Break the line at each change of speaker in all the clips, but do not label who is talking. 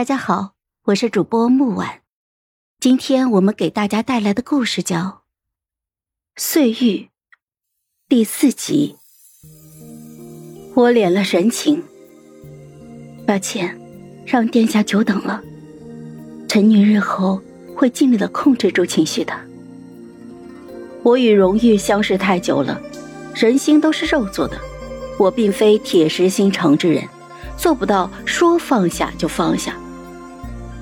大家好，我是主播木婉，今天我们给大家带来的故事叫《碎玉》第四集。我敛了神情，抱歉，让殿下久等了。臣女日后会尽力的控制住情绪的。我与荣玉相识太久了，人心都是肉做的，我并非铁石心肠之人，做不到说放下就放下。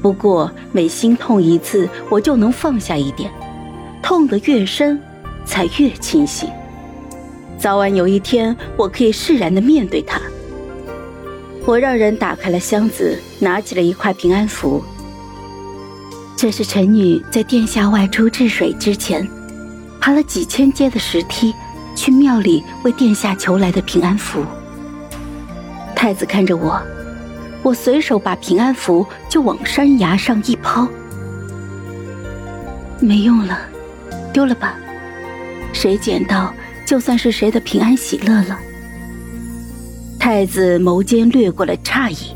不过每心痛一次，我就能放下一点，痛得越深，才越清醒。早晚有一天，我可以释然的面对他。我让人打开了箱子，拿起了一块平安符。这是臣女在殿下外出治水之前，爬了几千阶的石梯，去庙里为殿下求来的平安符。太子看着我。我随手把平安符就往山崖上一抛，没用了，丢了吧。谁捡到，就算是谁的平安喜乐了。太子眸间掠过了诧异。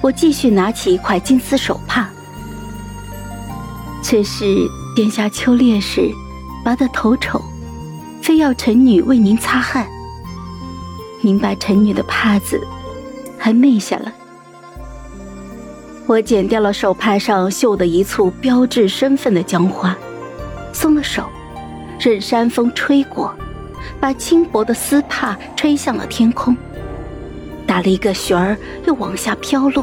我继续拿起一块金丝手帕，这是殿下秋猎时拔得头丑，非要臣女为您擦汗。您把臣女的帕子。还昧下了。我剪掉了手帕上绣的一簇标志身份的江花，松了手，任山风吹过，把轻薄的丝帕吹向了天空，打了一个旋儿，又往下飘落，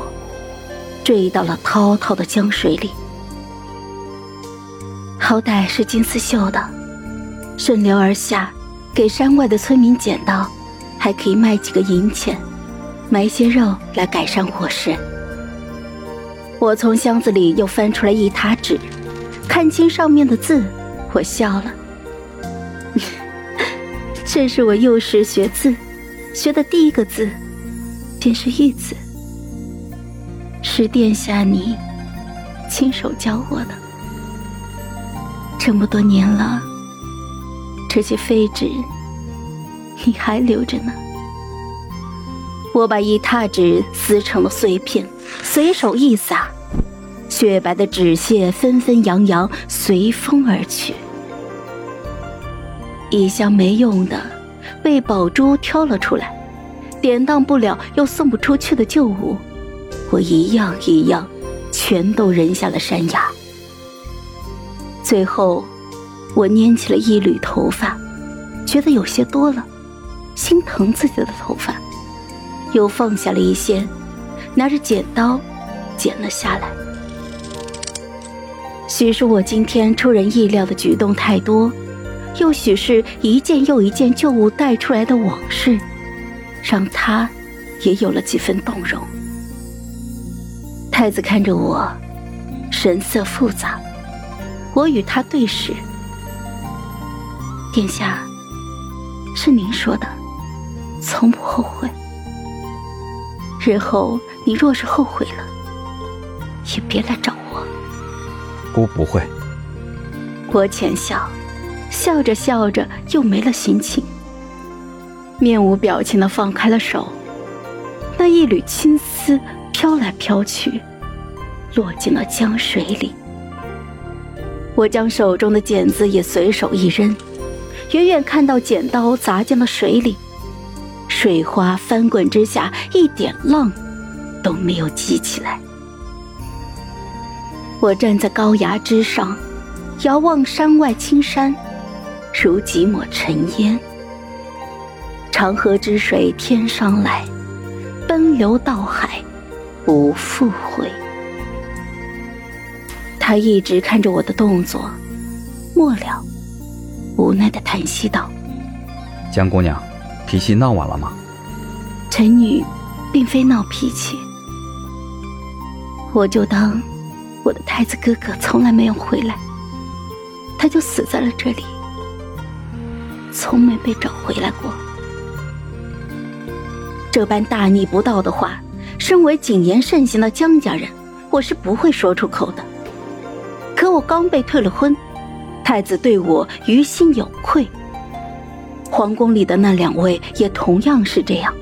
坠到了滔滔的江水里。好歹是金丝绣的，顺流而下，给山外的村民捡到，还可以卖几个银钱。买些肉来改善伙食。我从箱子里又翻出来一沓纸，看清上面的字，我笑了。这是我幼时学字，学的第一个字，便是“玉”字，是殿下你亲手教我的。这么多年了，这些废纸你还留着呢。我把一沓纸撕成了碎片，随手一撒，雪白的纸屑纷纷扬扬，随风而去。一箱没用的，被宝珠挑了出来，典当不了又送不出去的旧物，我一样一样，全都扔下了山崖。最后，我拈起了一缕头发，觉得有些多了，心疼自己的头发。又放下了一些，拿着剪刀剪了下来。许是我今天出人意料的举动太多，又许是一件又一件旧物带出来的往事，让他也有了几分动容。太子看着我，神色复杂。我与他对视，殿下，是您说的，从不后悔。日后你若是后悔了，也别来找我。
姑不会。
我浅笑，笑着笑着又没了心情，面无表情的放开了手。那一缕青丝飘来飘去，落进了江水里。我将手中的剪子也随手一扔，远远看到剪刀砸进了水里。水花翻滚之下，一点浪都没有激起来。我站在高崖之上，遥望山外青山，如几抹尘烟。长河之水天上来，奔流到海，不复回。他一直看着我的动作，末了，无奈的叹息道：“
江姑娘。”脾气闹完了吗？
臣女并非闹脾气，我就当我的太子哥哥从来没有回来，他就死在了这里，从没被找回来过。这般大逆不道的话，身为谨言慎行的江家人，我是不会说出口的。可我刚被退了婚，太子对我于心有愧。皇宫里的那两位也同样是这样，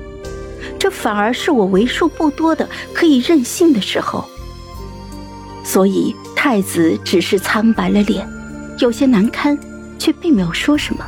这反而是我为数不多的可以任性的时候。所以太子只是苍白了脸，有些难堪，却并没有说什么。